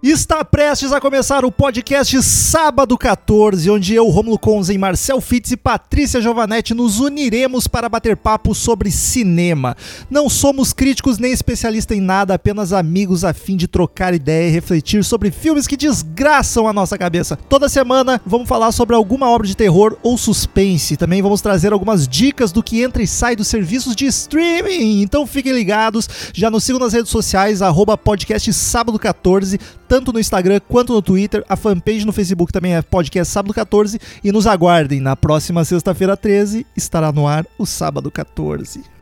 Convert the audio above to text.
Está prestes a começar o podcast Sábado 14, onde eu, Romulo Conzen, Marcel Fitz e Patrícia Giovanetti nos uniremos para bater papo sobre cinema. Não somos críticos nem especialistas em nada, apenas amigos a fim de trocar ideia e refletir sobre filmes que desgraçam a nossa cabeça. Toda semana vamos falar sobre alguma obra de terror ou suspense. Também vamos trazer algumas dicas do que entra e sai dos serviços de streaming. Então fiquem ligados, já nos sigam nas redes sociais, arroba podcast Sábado 14 tanto no Instagram quanto no Twitter. A fanpage no Facebook também é podcast Sábado 14. E nos aguardem, na próxima sexta-feira 13 estará no ar o Sábado 14.